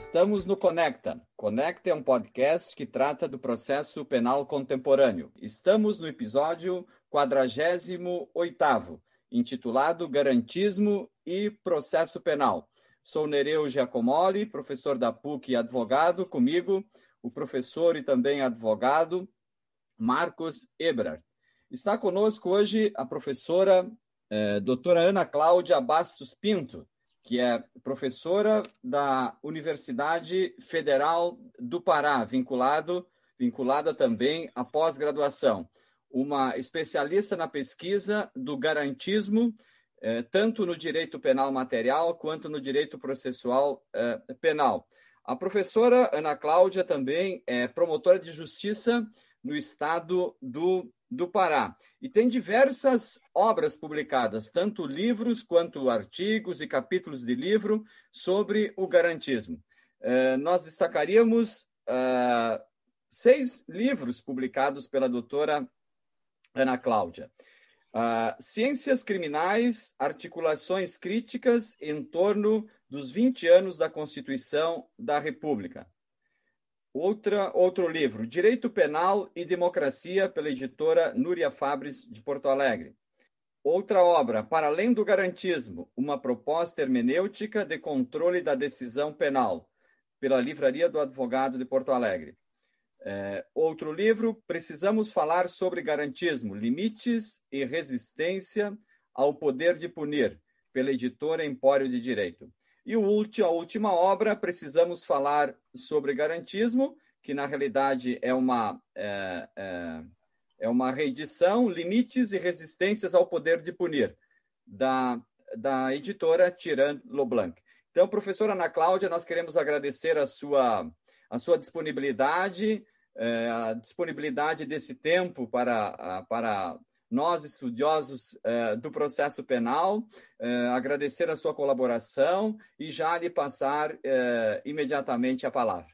Estamos no Conecta. Conecta é um podcast que trata do processo penal contemporâneo. Estamos no episódio 48, intitulado Garantismo e Processo Penal. Sou Nereu Giacomoli, professor da PUC e advogado. Comigo, o professor e também advogado Marcos Ebrard. Está conosco hoje a professora eh, doutora Ana Cláudia Bastos Pinto, que é professora da Universidade Federal do Pará, vinculado, vinculada também à pós-graduação. Uma especialista na pesquisa do garantismo, eh, tanto no direito penal material quanto no direito processual eh, penal. A professora Ana Cláudia também é promotora de justiça no estado do do Pará. E tem diversas obras publicadas, tanto livros quanto artigos e capítulos de livro sobre o garantismo. Uh, nós destacaríamos uh, seis livros publicados pela doutora Ana Cláudia. Uh, Ciências Criminais, Articulações Críticas em torno dos 20 anos da Constituição da República. Outra, outro livro, Direito Penal e Democracia, pela editora Núria Fabres, de Porto Alegre. Outra obra, Para Além do Garantismo, uma proposta hermenêutica de controle da decisão penal, pela Livraria do Advogado de Porto Alegre. É, outro livro, Precisamos Falar sobre Garantismo, Limites e Resistência ao Poder de Punir, pela editora Empório de Direito. E o a última obra, precisamos falar sobre garantismo, que na realidade é uma, é, é, é uma reedição, Limites e Resistências ao Poder de Punir, da, da editora Tirant Loblanc. Então, professora Ana Cláudia, nós queremos agradecer a sua, a sua disponibilidade, é, a disponibilidade desse tempo para, para nós, estudiosos uh, do processo penal, uh, agradecer a sua colaboração e já lhe passar uh, imediatamente a palavra.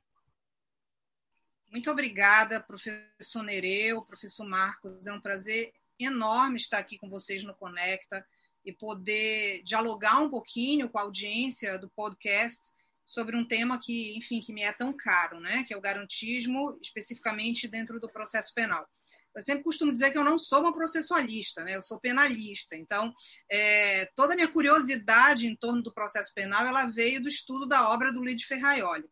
Muito obrigada, professor Nereu, professor Marcos. É um prazer enorme estar aqui com vocês no Conecta e poder dialogar um pouquinho com a audiência do podcast sobre um tema que, enfim, que me é tão caro, né? Que é o garantismo, especificamente dentro do processo penal. Eu sempre costumo dizer que eu não sou uma processualista, né? eu sou penalista. Então, é, toda a minha curiosidade em torno do processo penal ela veio do estudo da obra do Lide Ferraioli.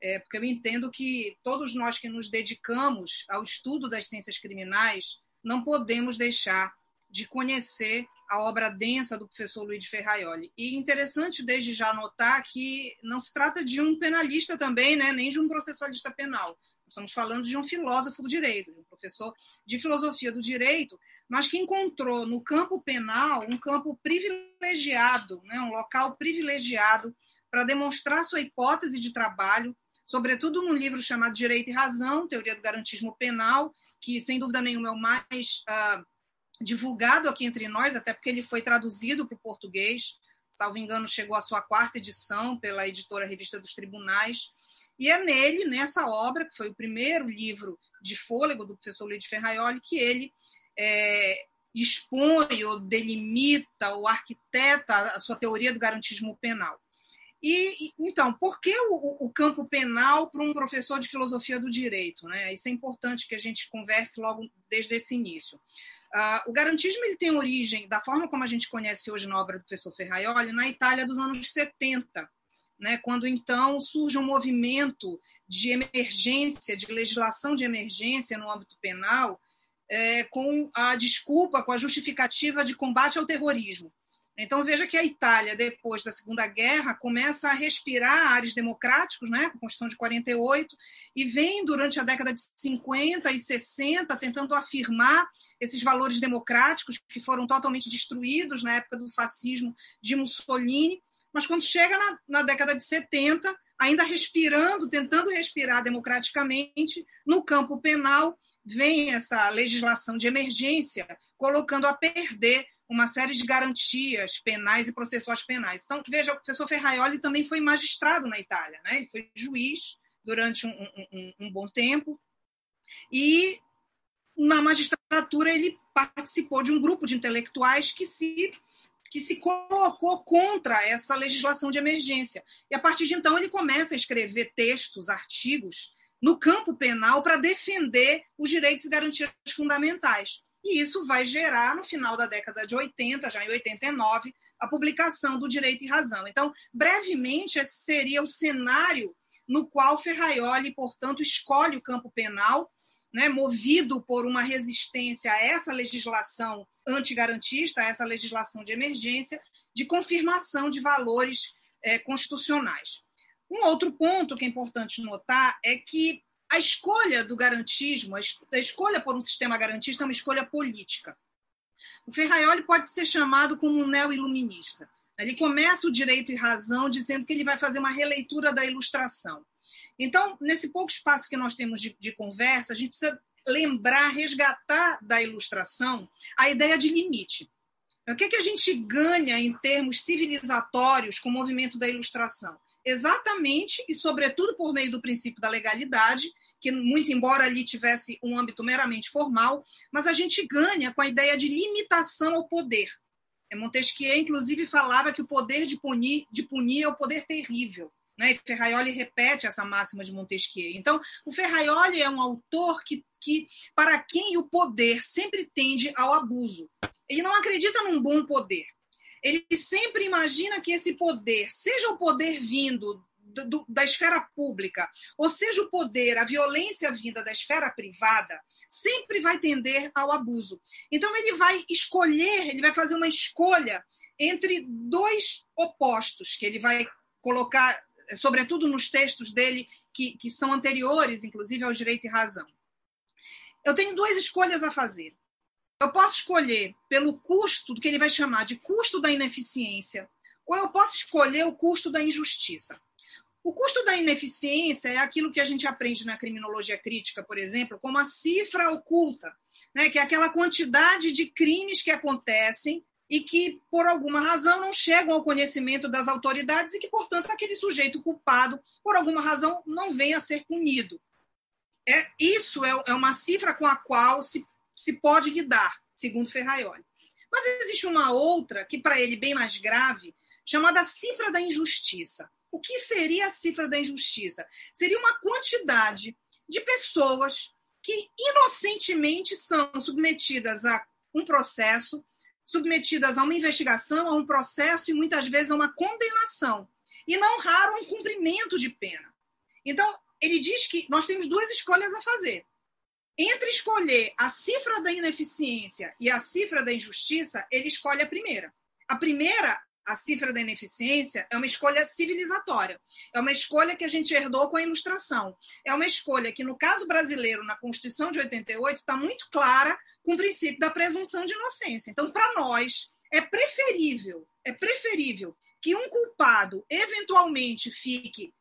É, porque eu entendo que todos nós que nos dedicamos ao estudo das ciências criminais não podemos deixar de conhecer a obra densa do professor Luiz Ferraioli. E interessante desde já notar que não se trata de um penalista também, né, nem de um processualista penal. Estamos falando de um filósofo do direito, professor de filosofia do direito, mas que encontrou no campo penal um campo privilegiado, né, um local privilegiado para demonstrar sua hipótese de trabalho, sobretudo num livro chamado Direito e Razão, Teoria do Garantismo Penal, que sem dúvida nenhuma é o mais uh, divulgado aqui entre nós, até porque ele foi traduzido para o português, salvo engano, chegou à sua quarta edição pela editora Revista dos Tribunais. E é nele, nessa obra, que foi o primeiro livro de fôlego do professor Luiz Ferraioli, que ele é, expõe ou delimita ou arquiteta a sua teoria do garantismo penal. E, então, por que o, o campo penal para um professor de filosofia do direito? Né? Isso é importante que a gente converse logo desde esse início. Uh, o garantismo ele tem origem, da forma como a gente conhece hoje na obra do professor Ferraioli, na Itália dos anos 70 né, quando então surge um movimento de emergência, de legislação de emergência no âmbito penal, é, com a desculpa, com a justificativa de combate ao terrorismo. Então veja que a Itália, depois da Segunda Guerra, começa a respirar ares democráticos, né, com a Constituição de 48, e vem durante a década de 50 e 60 tentando afirmar esses valores democráticos que foram totalmente destruídos na época do fascismo de Mussolini. Mas quando chega na, na década de 70, ainda respirando, tentando respirar democraticamente, no campo penal, vem essa legislação de emergência, colocando a perder uma série de garantias penais e processuais penais. Então, veja, o professor Ferraioli também foi magistrado na Itália, né? ele foi juiz durante um, um, um bom tempo, e na magistratura ele participou de um grupo de intelectuais que se que se colocou contra essa legislação de emergência. E a partir de então ele começa a escrever textos, artigos no campo penal para defender os direitos e garantias fundamentais. E isso vai gerar, no final da década de 80, já em 89, a publicação do Direito e Razão. Então, brevemente, esse seria o cenário no qual Ferraioli, portanto, escolhe o campo penal né, movido por uma resistência a essa legislação antigarantista, a essa legislação de emergência, de confirmação de valores é, constitucionais. Um outro ponto que é importante notar é que a escolha do garantismo, a escolha por um sistema garantista é uma escolha política. O Ferraioli pode ser chamado como um neo-iluminista. Ele começa o direito e razão dizendo que ele vai fazer uma releitura da ilustração. Então, nesse pouco espaço que nós temos de, de conversa, a gente precisa lembrar, resgatar da ilustração a ideia de limite. O que, que a gente ganha em termos civilizatórios com o movimento da ilustração? Exatamente e, sobretudo, por meio do princípio da legalidade, que, muito embora ali tivesse um âmbito meramente formal, mas a gente ganha com a ideia de limitação ao poder. Montesquieu, inclusive, falava que o poder de punir, de punir é o poder terrível. Né? E Ferraioli repete essa máxima de Montesquieu. Então, o Ferraioli é um autor que, que, para quem o poder sempre tende ao abuso. Ele não acredita num bom poder. Ele sempre imagina que esse poder, seja o poder vindo do, da esfera pública, ou seja o poder, a violência vinda da esfera privada, sempre vai tender ao abuso. Então, ele vai escolher, ele vai fazer uma escolha entre dois opostos, que ele vai colocar sobretudo nos textos dele que, que são anteriores, inclusive, ao direito e razão. Eu tenho duas escolhas a fazer. Eu posso escolher pelo custo do que ele vai chamar de custo da ineficiência, ou eu posso escolher o custo da injustiça. O custo da ineficiência é aquilo que a gente aprende na criminologia crítica, por exemplo, como a cifra oculta, né? que é aquela quantidade de crimes que acontecem e que, por alguma razão, não chegam ao conhecimento das autoridades e que, portanto, aquele sujeito culpado, por alguma razão, não venha a ser punido. É, isso é, é uma cifra com a qual se, se pode lidar, segundo Ferraioli. Mas existe uma outra, que para ele bem mais grave, chamada cifra da injustiça. O que seria a cifra da injustiça? Seria uma quantidade de pessoas que inocentemente são submetidas a um processo submetidas a uma investigação, a um processo e muitas vezes a uma condenação, e não raro um cumprimento de pena. Então, ele diz que nós temos duas escolhas a fazer. Entre escolher a cifra da ineficiência e a cifra da injustiça, ele escolhe a primeira. A primeira, a cifra da ineficiência, é uma escolha civilizatória. É uma escolha que a gente herdou com a ilustração. É uma escolha que, no caso brasileiro, na Constituição de 88, está muito clara com o princípio da presunção de inocência. Então, para nós, é preferível, é preferível que um culpado eventualmente fique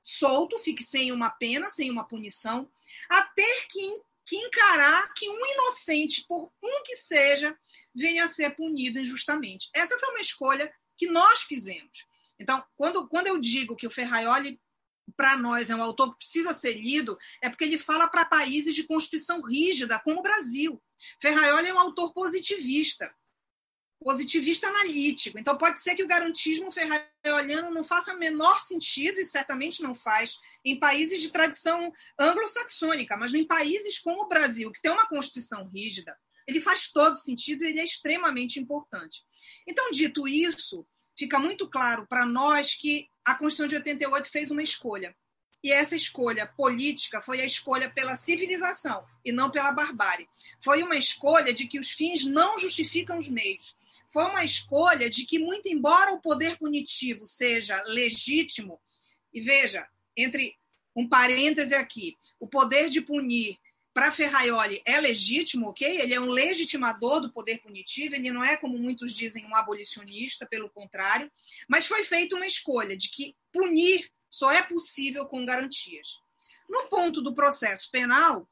solto, fique sem uma pena, sem uma punição, a ter que, que encarar que um inocente, por um que seja, venha a ser punido injustamente. Essa foi uma escolha que nós fizemos. Então, quando, quando eu digo que o Ferraioli para nós é um autor que precisa ser lido, é porque ele fala para países de constituição rígida, como o Brasil. Ferraioli é um autor positivista, positivista analítico. Então, pode ser que o garantismo ferraioliano não faça menor sentido, e certamente não faz, em países de tradição anglo-saxônica, mas em países como o Brasil, que tem uma constituição rígida, ele faz todo sentido e ele é extremamente importante. Então, dito isso, fica muito claro para nós que a Constituição de 88 fez uma escolha. E essa escolha política foi a escolha pela civilização e não pela barbárie. Foi uma escolha de que os fins não justificam os meios. Foi uma escolha de que, muito embora o poder punitivo seja legítimo, e veja, entre um parêntese aqui, o poder de punir para Ferraioli é legítimo, ok? Ele é um legitimador do poder punitivo, ele não é, como muitos dizem, um abolicionista, pelo contrário, mas foi feita uma escolha de que punir só é possível com garantias. No ponto do processo penal,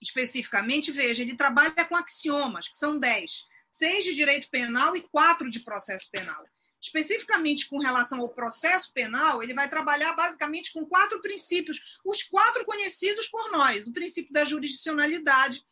especificamente, veja, ele trabalha com axiomas, que são dez, seis de direito penal e quatro de processo penal especificamente com relação ao processo penal, ele vai trabalhar basicamente com quatro princípios, os quatro conhecidos por nós: o princípio da jurisdicionalidade,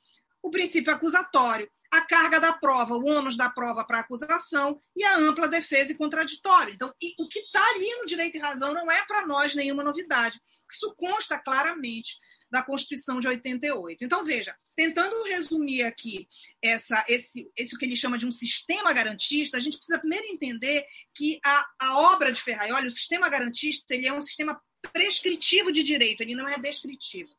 o princípio acusatório, a carga da prova, o ônus da prova para a acusação e a ampla defesa e contraditório. Então, e, o que está ali no direito e razão não é para nós nenhuma novidade. Isso consta claramente da Constituição de 88. Então, veja, tentando resumir aqui essa, esse, esse que ele chama de um sistema garantista, a gente precisa primeiro entender que a, a obra de Ferraioli, o sistema garantista, ele é um sistema prescritivo de direito, ele não é descritivo.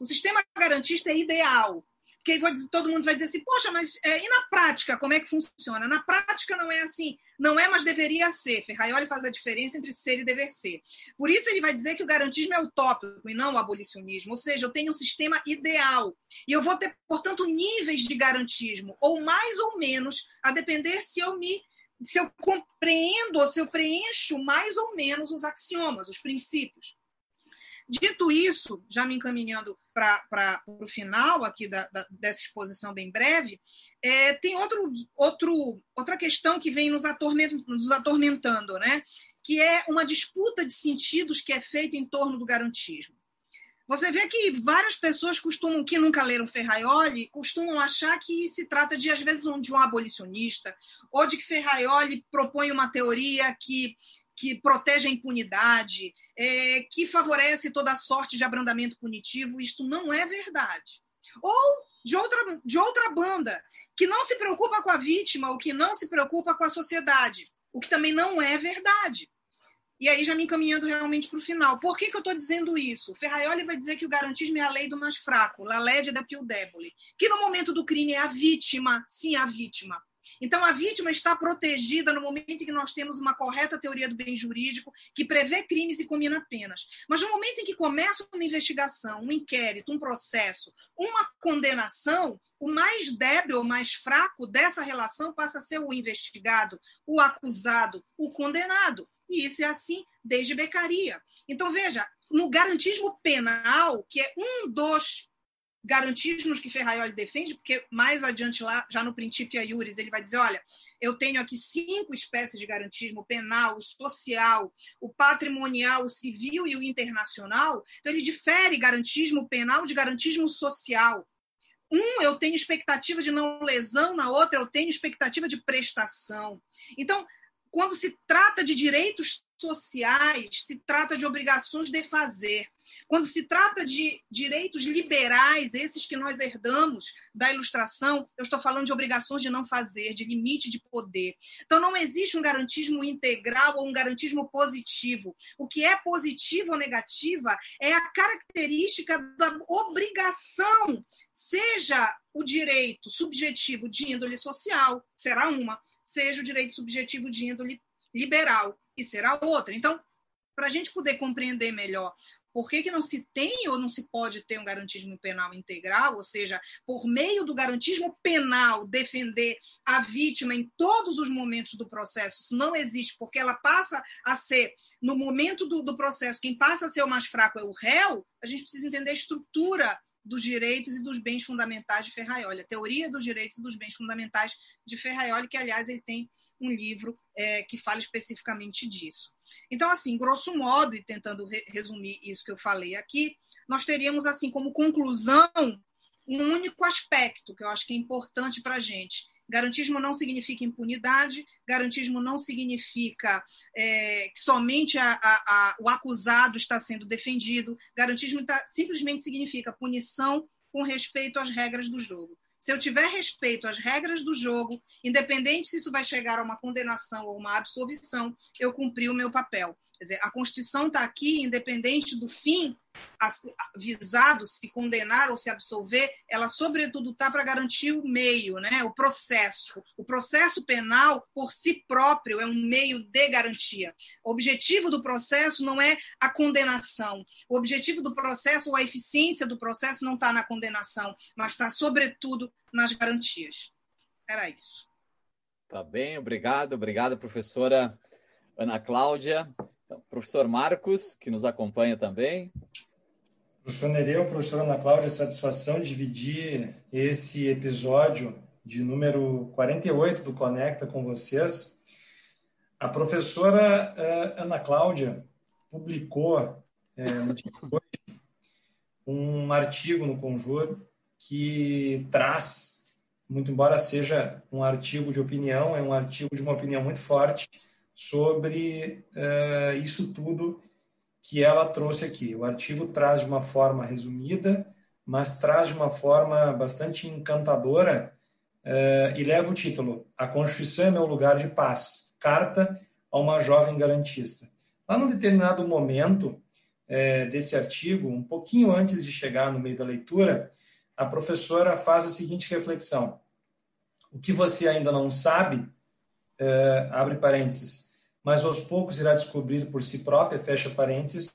O sistema garantista é ideal, porque todo mundo vai dizer assim, poxa, mas é, e na prática, como é que funciona? Na prática não é assim, não é, mas deveria ser. Ferraioli faz a diferença entre ser e dever ser. Por isso ele vai dizer que o garantismo é utópico e não o abolicionismo, ou seja, eu tenho um sistema ideal. E eu vou ter, portanto, níveis de garantismo, ou mais ou menos, a depender se eu me se eu compreendo ou se eu preencho mais ou menos os axiomas, os princípios. Dito isso, já me encaminhando para o final aqui da, da, dessa exposição bem breve, é, tem outro, outro, outra questão que vem nos, nos atormentando, né? que é uma disputa de sentidos que é feita em torno do garantismo. Você vê que várias pessoas costumam, que nunca leram Ferraioli, costumam achar que se trata de, às vezes, de um abolicionista, ou de que Ferraioli propõe uma teoria que que protege a impunidade, é, que favorece toda sorte de abrandamento punitivo. Isto não é verdade. Ou de outra, de outra banda, que não se preocupa com a vítima, ou que não se preocupa com a sociedade, o que também não é verdade. E aí, já me encaminhando realmente para o final. Por que, que eu estou dizendo isso? O Ferraioli vai dizer que o garantismo é a lei do mais fraco, la legge da più debole. Que no momento do crime é a vítima, sim, a vítima. Então, a vítima está protegida no momento em que nós temos uma correta teoria do bem jurídico que prevê crimes e combina penas. Mas no momento em que começa uma investigação, um inquérito, um processo, uma condenação, o mais débil, o mais fraco dessa relação passa a ser o investigado, o acusado, o condenado. E isso é assim desde Becaria. Então, veja, no garantismo penal, que é um dos garantismos que Ferraioli defende, porque mais adiante lá, já no princípio Iuris, ele vai dizer, olha, eu tenho aqui cinco espécies de garantismo, penal, o social, o patrimonial, o civil e o internacional. Então ele difere garantismo penal de garantismo social. Um, eu tenho expectativa de não lesão, na outra, eu tenho expectativa de prestação. Então, quando se trata de direitos sociais, se trata de obrigações de fazer. Quando se trata de direitos liberais, esses que nós herdamos da ilustração, eu estou falando de obrigações de não fazer, de limite de poder. Então, não existe um garantismo integral ou um garantismo positivo. O que é positivo ou negativa é a característica da obrigação, seja o direito subjetivo de índole social, será uma, seja o direito subjetivo de índole liberal, e será outra. Então, para a gente poder compreender melhor por que, que não se tem ou não se pode ter um garantismo penal integral, ou seja, por meio do garantismo penal defender a vítima em todos os momentos do processo, isso não existe, porque ela passa a ser, no momento do, do processo, quem passa a ser o mais fraco é o réu, a gente precisa entender a estrutura dos direitos e dos bens fundamentais de Ferraioli, a teoria dos direitos e dos bens fundamentais de Ferraioli, que, aliás, ele tem um livro é, que fala especificamente disso. Então, assim, grosso modo, e tentando re resumir isso que eu falei aqui, nós teríamos, assim, como conclusão, um único aspecto que eu acho que é importante para a gente. Garantismo não significa impunidade, garantismo não significa é, que somente a, a, a, o acusado está sendo defendido, garantismo tá, simplesmente significa punição com respeito às regras do jogo. Se eu tiver respeito às regras do jogo, independente se isso vai chegar a uma condenação ou uma absolvição, eu cumpri o meu papel. Quer dizer, a Constituição está aqui, independente do fim visado, se condenar ou se absolver, ela, sobretudo, está para garantir o meio, né? o processo. O processo penal, por si próprio, é um meio de garantia. O objetivo do processo não é a condenação. O objetivo do processo, ou a eficiência do processo, não está na condenação, mas está, sobretudo, nas garantias. Era isso. Tá bem, obrigado. Obrigado, professora Ana Cláudia. Então, professor Marcos, que nos acompanha também. Professor Nereu, professora Ana Cláudia, satisfação dividir esse episódio de número 48 do Conecta com vocês. A professora uh, Ana Cláudia publicou uh, um artigo no Conjuro que traz muito embora seja um artigo de opinião, é um artigo de uma opinião muito forte sobre uh, isso tudo que ela trouxe aqui. O artigo traz de uma forma resumida, mas traz de uma forma bastante encantadora uh, e leva o título A Constituição é meu lugar de paz, carta a uma jovem garantista. Lá num determinado momento é, desse artigo, um pouquinho antes de chegar no meio da leitura, a professora faz a seguinte reflexão: o que você ainda não sabe, é, abre parênteses, mas aos poucos irá descobrir por si própria, fecha parênteses,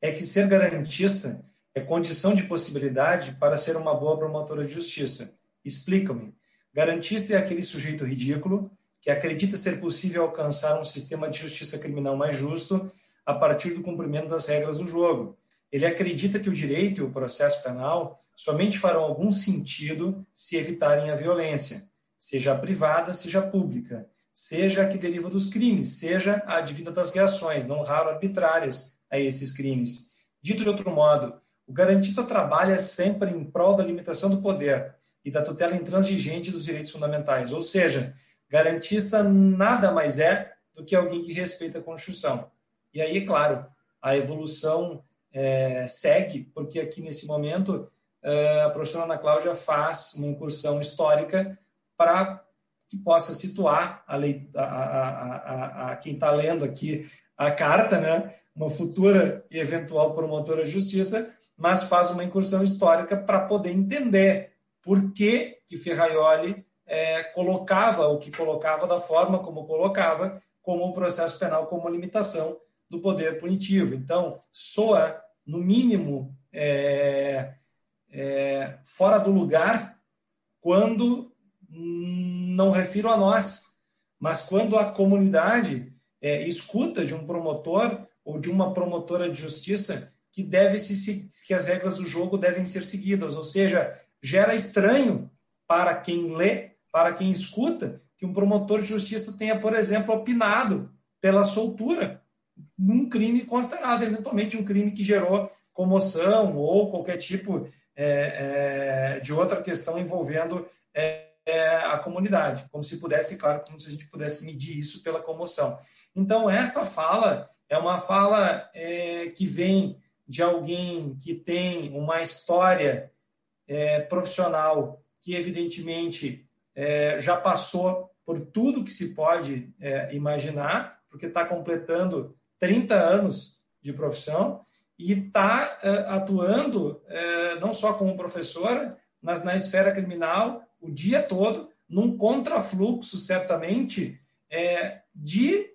é que ser garantista é condição de possibilidade para ser uma boa promotora de justiça. Explica-me. Garantista é aquele sujeito ridículo que acredita ser possível alcançar um sistema de justiça criminal mais justo a partir do cumprimento das regras do jogo. Ele acredita que o direito e o processo penal somente farão algum sentido se evitarem a violência, seja privada, seja pública, seja a que deriva dos crimes, seja a advinda das reações, não raro arbitrárias, a esses crimes. Dito de outro modo, o garantista trabalha sempre em prol da limitação do poder e da tutela intransigente dos direitos fundamentais, ou seja, garantista nada mais é do que alguém que respeita a Constituição. E aí, claro, a evolução é, segue, porque aqui nesse momento é, a professora Ana Cláudia faz uma incursão histórica para que possa situar a, a, a, a quem está lendo aqui a carta, né? uma futura e eventual promotora de justiça, mas faz uma incursão histórica para poder entender por que, que Ferraioli é, colocava o que colocava da forma como colocava, como o processo penal como limitação do poder punitivo. Então, soa, no mínimo, é, é, fora do lugar quando não refiro a nós, mas quando a comunidade é, escuta de um promotor ou de uma promotora de justiça que deve se que as regras do jogo devem ser seguidas, ou seja, gera estranho para quem lê, para quem escuta, que um promotor de justiça tenha, por exemplo, opinado pela soltura num crime considerado eventualmente um crime que gerou comoção ou qualquer tipo é, é, de outra questão envolvendo é, é, a comunidade, como se pudesse, claro, como se a gente pudesse medir isso pela comoção. Então, essa fala é uma fala é, que vem de alguém que tem uma história é, profissional que, evidentemente, já passou por tudo que se pode imaginar, porque está completando 30 anos de profissão e está eh, atuando não só como professora, mas na esfera criminal o dia todo, num contrafluxo, certamente, é, de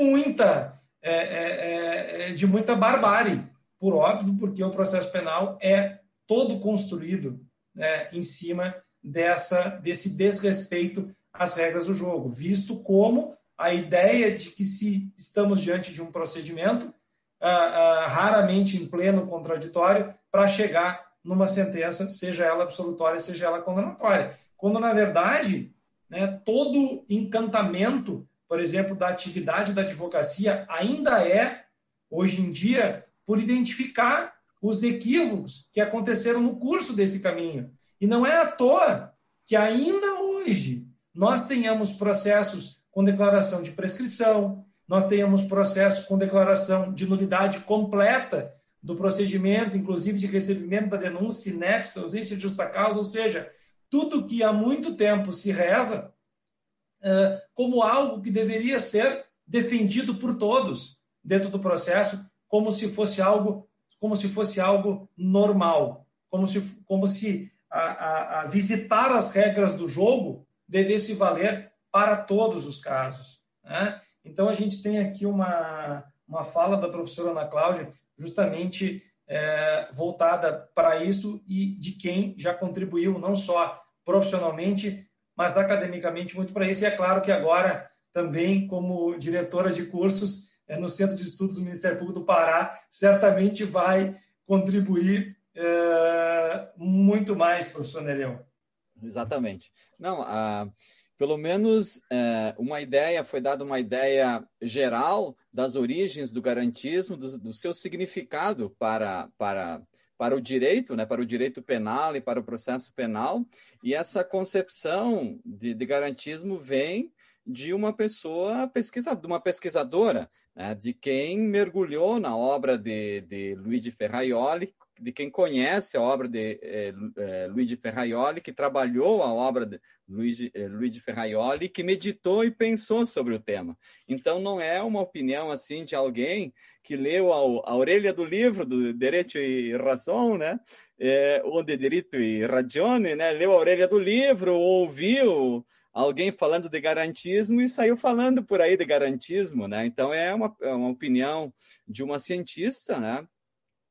muita é, é, de muita barbárie, por óbvio, porque o processo penal é todo construído né, em cima dessa desse desrespeito às regras do jogo, visto como a ideia de que se estamos diante de um procedimento, ah, ah, raramente em pleno contraditório, para chegar numa sentença, seja ela absolutória, seja ela condenatória. Quando, na verdade, né, todo encantamento, por exemplo, da atividade da advocacia ainda é, hoje em dia, por identificar os equívocos que aconteceram no curso desse caminho. E não é à toa que ainda hoje nós tenhamos processos com declaração de prescrição, nós tenhamos processo com declaração de nulidade completa do procedimento, inclusive de recebimento da denúncia, inépcia, ausência de justa causa, ou seja, tudo que há muito tempo se reza uh, como algo que deveria ser defendido por todos dentro do processo, como se fosse algo, como se fosse algo normal, como se, como se a, a, a visitar as regras do jogo devesse valer para todos os casos. Né? Então, a gente tem aqui uma, uma fala da professora Ana Cláudia, justamente é, voltada para isso e de quem já contribuiu, não só profissionalmente, mas academicamente muito para isso. E é claro que agora, também como diretora de cursos é, no Centro de Estudos do Ministério Público do Pará, certamente vai contribuir é, muito mais, professor Nereu. Exatamente. Não, a pelo menos é, uma ideia, foi dada uma ideia geral das origens do garantismo, do, do seu significado para, para, para o direito, né, para o direito penal e para o processo penal, e essa concepção de, de garantismo vem de uma pessoa pesquisadora, uma pesquisadora, né, de quem mergulhou na obra de, de Luigi Ferraioli, de quem conhece a obra de eh, eh, Luigi Ferraioli, que trabalhou a obra de Luigi, eh, Luigi Ferraioli, que meditou e pensou sobre o tema. Então, não é uma opinião assim de alguém que leu a, a orelha do livro do Direito e Razão, né? É, ou de Direito e Ragione, né? Leu a orelha do livro, ouviu alguém falando de garantismo e saiu falando por aí de garantismo, né? Então é uma, é uma opinião de uma cientista, né?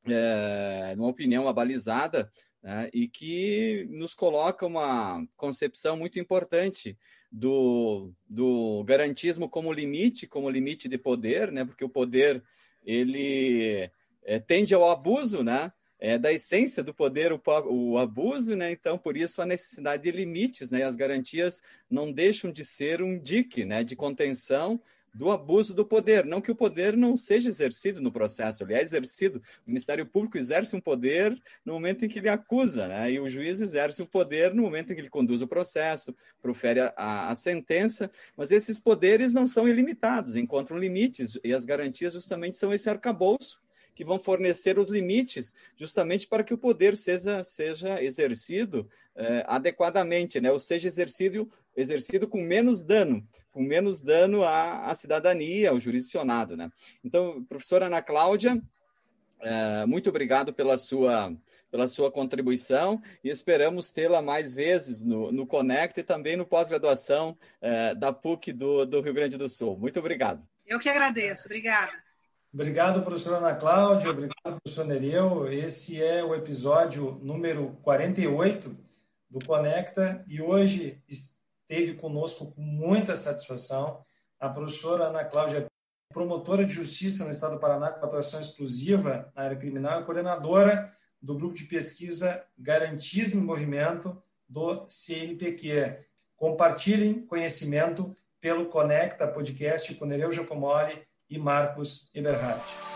É uma opinião abalizada né? e que nos coloca uma concepção muito importante do, do garantismo como limite, como limite de poder, né? Porque o poder ele é, tende ao abuso, né? é, da essência do poder o, o, abuso, né? Então, por isso a necessidade de limites, né? As garantias não deixam de ser um dique, né? De contenção do abuso do poder. Não que o poder não seja exercido no processo, ele é exercido. O Ministério Público exerce um poder no momento em que ele acusa, né? E o juiz exerce o poder no momento em que ele conduz o processo, profere a, a, a sentença. Mas esses poderes não são ilimitados, encontram limites e as garantias justamente são esse arcabouço que vão fornecer os limites, justamente para que o poder seja, seja exercido é, adequadamente, né? ou seja, exercido, exercido com menos dano, com menos dano à, à cidadania, ao jurisdicionado. Né? Então, professora Ana Cláudia, é, muito obrigado pela sua, pela sua contribuição e esperamos tê-la mais vezes no, no Conect e também no pós-graduação é, da PUC do, do Rio Grande do Sul. Muito obrigado. Eu que agradeço. Obrigada. Obrigado, professora Ana Cláudia. Obrigado, professor Nereu. Esse é o episódio número 48 do Conecta e hoje esteve conosco com muita satisfação a professora Ana Cláudia, promotora de justiça no Estado do Paraná com atuação exclusiva na área criminal e coordenadora do grupo de pesquisa Garantismo em Movimento do CNPq. Compartilhem conhecimento pelo Conecta Podcast com Nereu Giacomoli e Marcos Eberhardt.